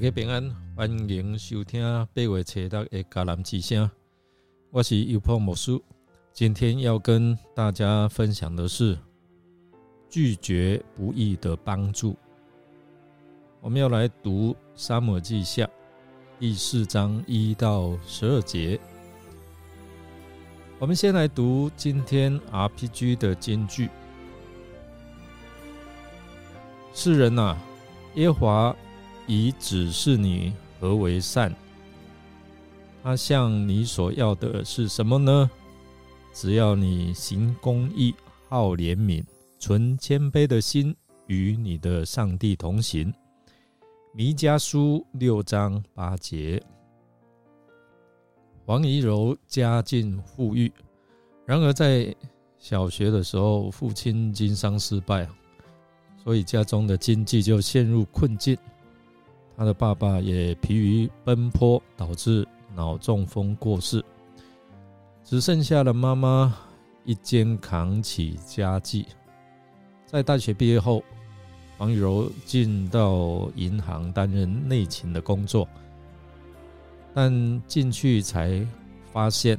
家平安，欢迎收听八月初六的迦南之声。我是尤破牧师，今天要跟大家分享的是拒绝不义的帮助。我们要来读《沙漠记下》第四章一到十二节。我们先来读今天 RPG 的金句：世人呐，耶华。以指示你何为善，他向你所要的是什么呢？只要你行公义、好怜悯、存谦卑的心，与你的上帝同行。弥迦书六章八节。王怡柔家境富裕，然而在小学的时候，父亲经商失败，所以家中的经济就陷入困境。他的爸爸也疲于奔波，导致脑中风过世，只剩下了妈妈一肩扛起家计。在大学毕业后，黄雨柔进到银行担任内勤的工作，但进去才发现，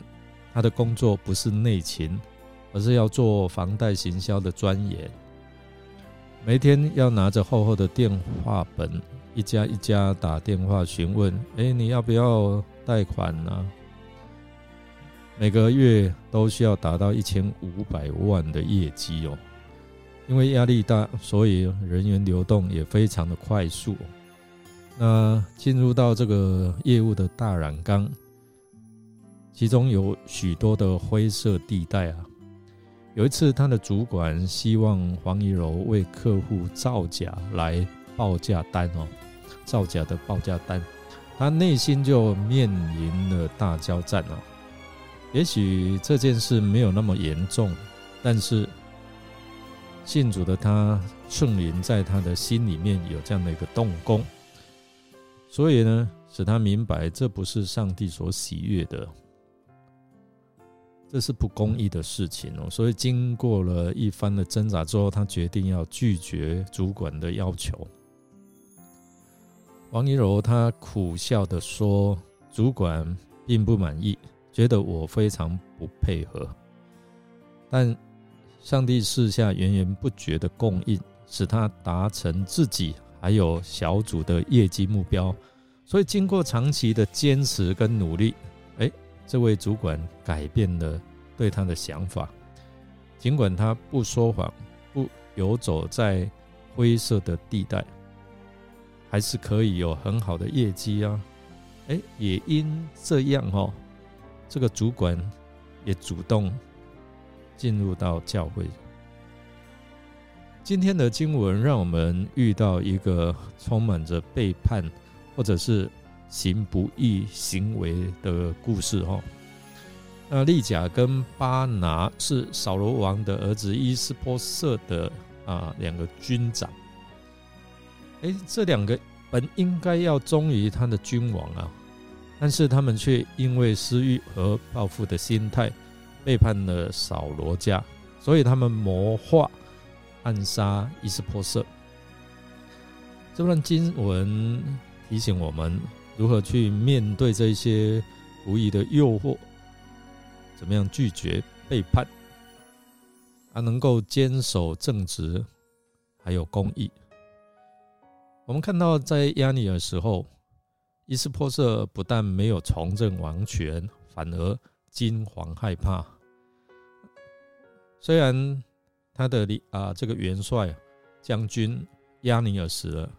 他的工作不是内勤，而是要做房贷行销的专员，每天要拿着厚厚的电话本。一家一家打电话询问，哎，你要不要贷款呢？每个月都需要达到一千五百万的业绩哦。因为压力大，所以人员流动也非常的快速。那进入到这个业务的大染缸，其中有许多的灰色地带啊。有一次，他的主管希望黄怡柔为客户造假来报价单哦。造假的报价单，他内心就面临了大交战哦。也许这件事没有那么严重，但是信主的他，圣灵在他的心里面有这样的一个动工，所以呢，使他明白这不是上帝所喜悦的，这是不公义的事情哦。所以经过了一番的挣扎之后，他决定要拒绝主管的要求。王一柔他苦笑的说：“主管并不满意，觉得我非常不配合。但上帝赐下源源不绝的供应，使他达成自己还有小组的业绩目标。所以经过长期的坚持跟努力，哎，这位主管改变了对他的想法。尽管他不说谎，不游走在灰色的地带。”还是可以有很好的业绩啊！哎，也因这样哦，这个主管也主动进入到教会。今天的经文让我们遇到一个充满着背叛或者是行不义行为的故事哦。那利甲跟巴拿是扫罗王的儿子伊斯波瑟的啊两个军长。哎，这两个本应该要忠于他的君王啊，但是他们却因为私欲和报复的心态，背叛了扫罗家，所以他们谋划暗杀伊斯波瑟。这段经文提醒我们如何去面对这些不义的诱惑，怎么样拒绝背叛，啊，能够坚守正直，还有公义。我们看到，在亚尼尔时候，伊斯波瑟不但没有重振王权，反而惊惶害怕。虽然他的啊这个元帅将军亚尼尔死了，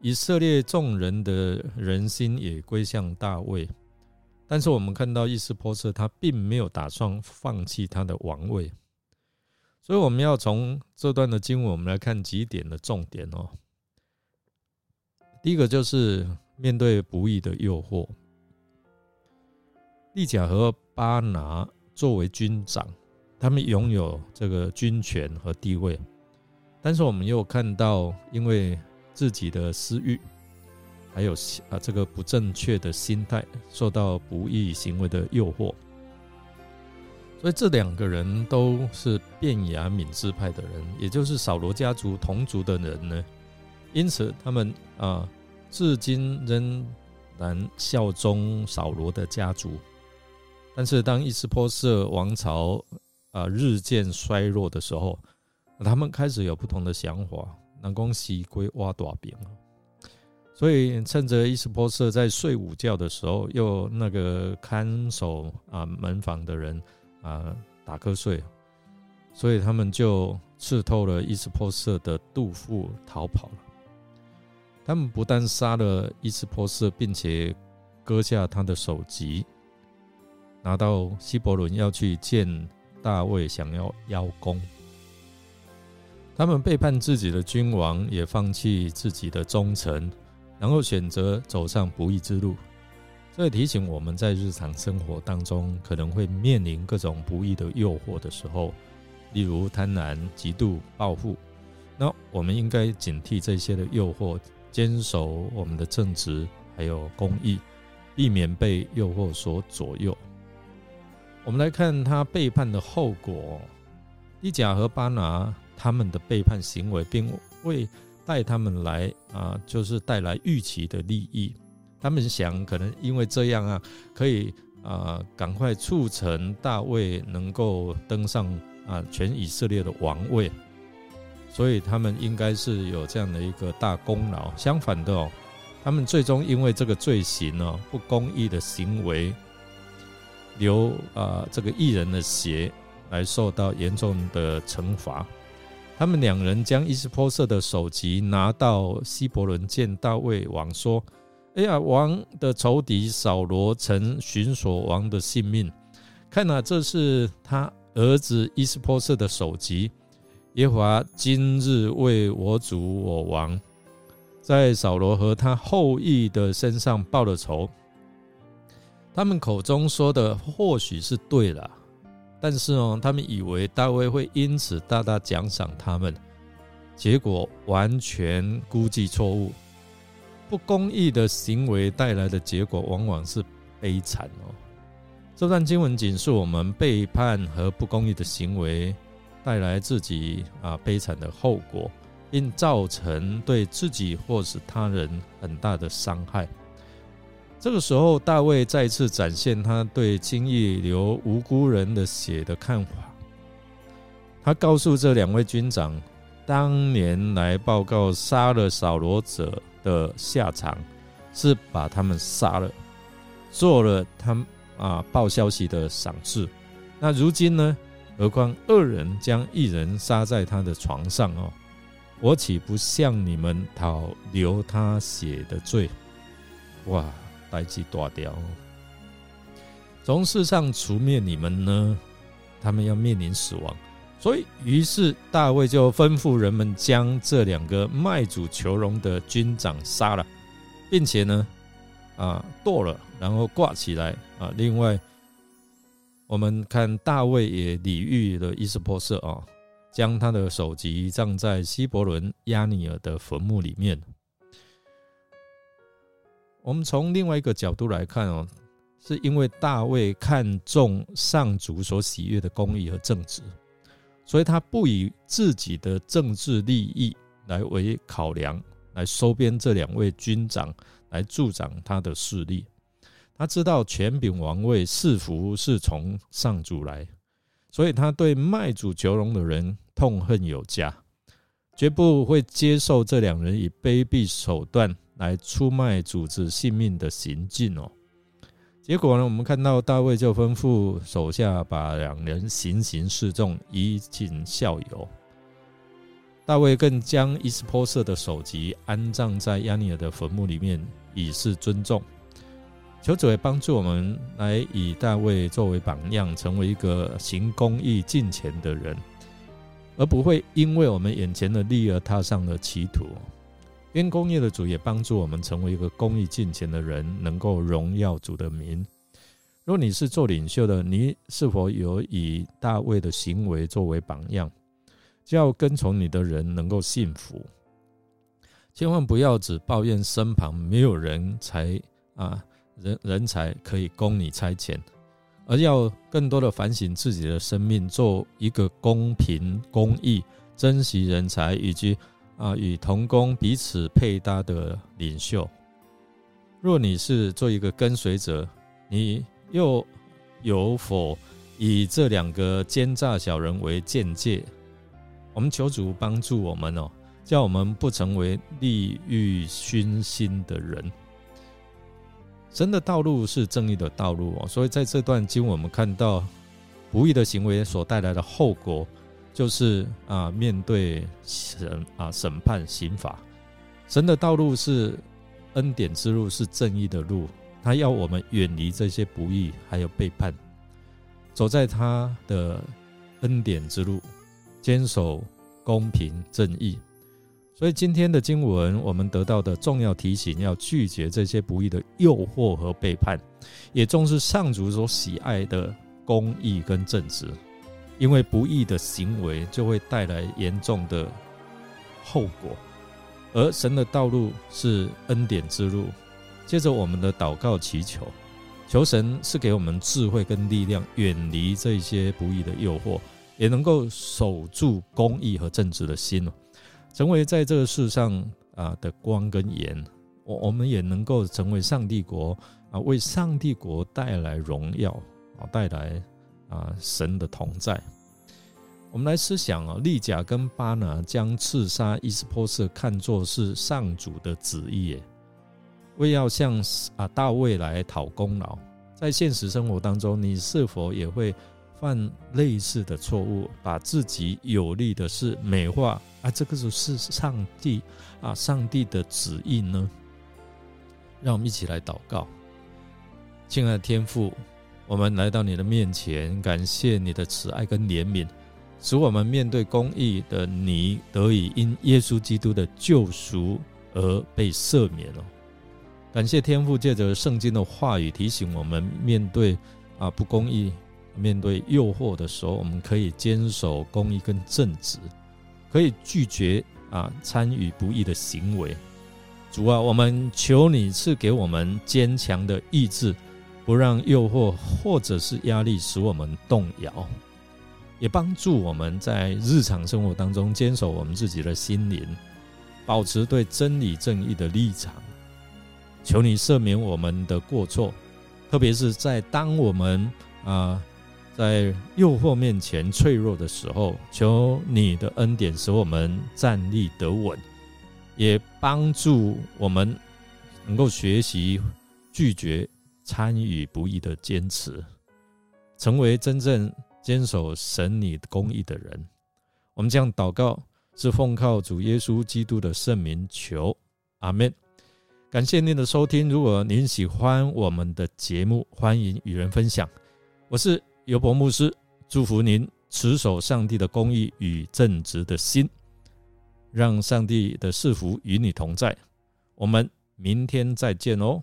以色列众人的人心也归向大卫，但是我们看到伊斯波瑟他并没有打算放弃他的王位。所以我们要从这段的经文，我们来看几点的重点哦。第一个就是面对不义的诱惑，利甲和巴拿作为军长，他们拥有这个军权和地位，但是我们又看到，因为自己的私欲，还有啊这个不正确的心态，受到不义行为的诱惑，所以这两个人都是便雅敏支派的人，也就是扫罗家族同族的人呢，因此他们啊。至今仍然效忠扫罗的家族。但是，当伊斯波色王朝啊日渐衰弱的时候，他们开始有不同的想法，南宫西归挖大饼所以，趁着伊斯波色在睡午觉的时候，又那个看守啊门房的人啊打瞌睡，所以他们就刺透了伊斯波色的肚腹逃跑了。他们不但杀了伊斯波色，并且割下他的首级，拿到希伯伦要去见大卫，想要邀功。他们背叛自己的君王，也放弃自己的忠诚。然后选择走上不义之路，这提醒我们在日常生活当中可能会面临各种不义的诱惑的时候，例如贪婪、嫉妒、报复，那我们应该警惕这些的诱惑，坚守我们的正直还有公义，避免被诱惑所左右。我们来看他背叛的后果，伊甲和巴拿他们的背叛行为，并未。带他们来啊，就是带来预期的利益。他们想，可能因为这样啊，可以啊，赶快促成大卫能够登上啊全以色列的王位。所以他们应该是有这样的一个大功劳。相反的哦，他们最终因为这个罪行呢，不公义的行为，流啊这个艺人的血，来受到严重的惩罚。他们两人将伊斯波色的首级拿到希伯伦见大卫王，说：“哎呀，王的仇敌扫罗曾寻索王的性命，看呐，这是他儿子伊斯波色的首级。耶和华今日为我主我王，在扫罗和他后裔的身上报了仇。他们口中说的或许是对了。”但是哦，他们以为大卫会因此大大奖赏他们，结果完全估计错误。不公义的行为带来的结果往往是悲惨哦。这段经文警示我们，背叛和不公义的行为带来自己啊悲惨的后果，并造成对自己或是他人很大的伤害。这个时候，大卫再次展现他对轻易流无辜人的血的看法。他告诉这两位军长，当年来报告杀了扫罗者的下场是把他们杀了，做了他啊报消息的赏赐。那如今呢？何况恶人将一人杀在他的床上哦，我岂不向你们讨流他血的罪？哇！代际断掉，从世上除灭你们呢？他们要面临死亡，所以于是大卫就吩咐人们将这两个卖主求荣的军长杀了，并且呢，啊剁了，然后挂起来啊。另外，我们看大卫也礼遇了伊斯波色啊，将他的首级葬在希伯伦亚尼尔的坟墓里面。我们从另外一个角度来看哦，是因为大卫看重上主所喜悦的公义和正直，所以他不以自己的政治利益来为考量，来收编这两位军长来助长他的势力。他知道权柄王位是福是从上主来，所以他对卖主求荣的人痛恨有加，绝不会接受这两人以卑鄙手段。来出卖主子性命的行径哦，结果呢，我们看到大卫就吩咐手下把两人行刑示众，以儆效尤。大卫更将伊斯波色的首级安葬在亚尼尔的坟墓里面，以示尊重。求主也帮助我们来以大卫作为榜样，成为一个行公义、敬虔的人，而不会因为我们眼前的利而踏上了歧途。因公义的主也帮助我们成为一个公义敬虔的人，能够荣耀主的名。若你是做领袖的，你是否有以大卫的行为作为榜样，叫跟从你的人能够幸福？千万不要只抱怨身旁没有人才啊，人人才可以供你差遣，而要更多的反省自己的生命，做一个公平、公义、珍惜人才以及。啊，与同工彼此配搭的领袖。若你是做一个跟随者，你又有否以这两个奸诈小人为鉴戒？我们求主帮助我们哦，叫我们不成为利欲熏心的人。神的道路是正义的道路哦，所以在这段经，我们看到不义的行为所带来的后果，就是啊，面对神啊审判刑罚。神的道路是恩典之路，是正义的路，他要我们远离这些不义，还有背叛，走在他的恩典之路，坚守公平正义。所以今天的经文，我们得到的重要提醒，要拒绝这些不义的诱惑和背叛，也重视上主所喜爱的公义跟正直，因为不义的行为就会带来严重的后果，而神的道路是恩典之路。接着我们的祷告祈求，求神是给我们智慧跟力量，远离这些不义的诱惑，也能够守住公义和正直的心成为在这个世上啊的光跟盐，我我们也能够成为上帝国啊，为上帝国带来荣耀啊，带来啊神的同在。我们来思想啊，利甲跟巴拿将刺杀伊斯波瑟看作是上主的旨意，为要向啊大卫来讨功劳。在现实生活当中，你是否也会？犯类似的错误，把自己有利的事美化啊，这个就是上帝啊，上帝的旨意呢？让我们一起来祷告，亲爱的天父，我们来到你的面前，感谢你的慈爱跟怜悯，使我们面对公义的你得以因耶稣基督的救赎而被赦免了。感谢天父借着圣经的话语提醒我们，面对啊不公义。面对诱惑的时候，我们可以坚守公义跟正直，可以拒绝啊参与不义的行为。主啊，我们求你赐给我们坚强的意志，不让诱惑或者是压力使我们动摇，也帮助我们在日常生活当中坚守我们自己的心灵，保持对真理正义的立场。求你赦免我们的过错，特别是在当我们啊。在诱惑面前脆弱的时候，求你的恩典使我们站立得稳，也帮助我们能够学习拒绝参与不义的坚持，成为真正坚守神你公义的人。我们这样祷告，是奉靠主耶稣基督的圣名求，阿门。感谢您的收听，如果您喜欢我们的节目，欢迎与人分享。我是。尤伯牧师祝福您持守上帝的公义与正直的心，让上帝的赐福与你同在。我们明天再见哦。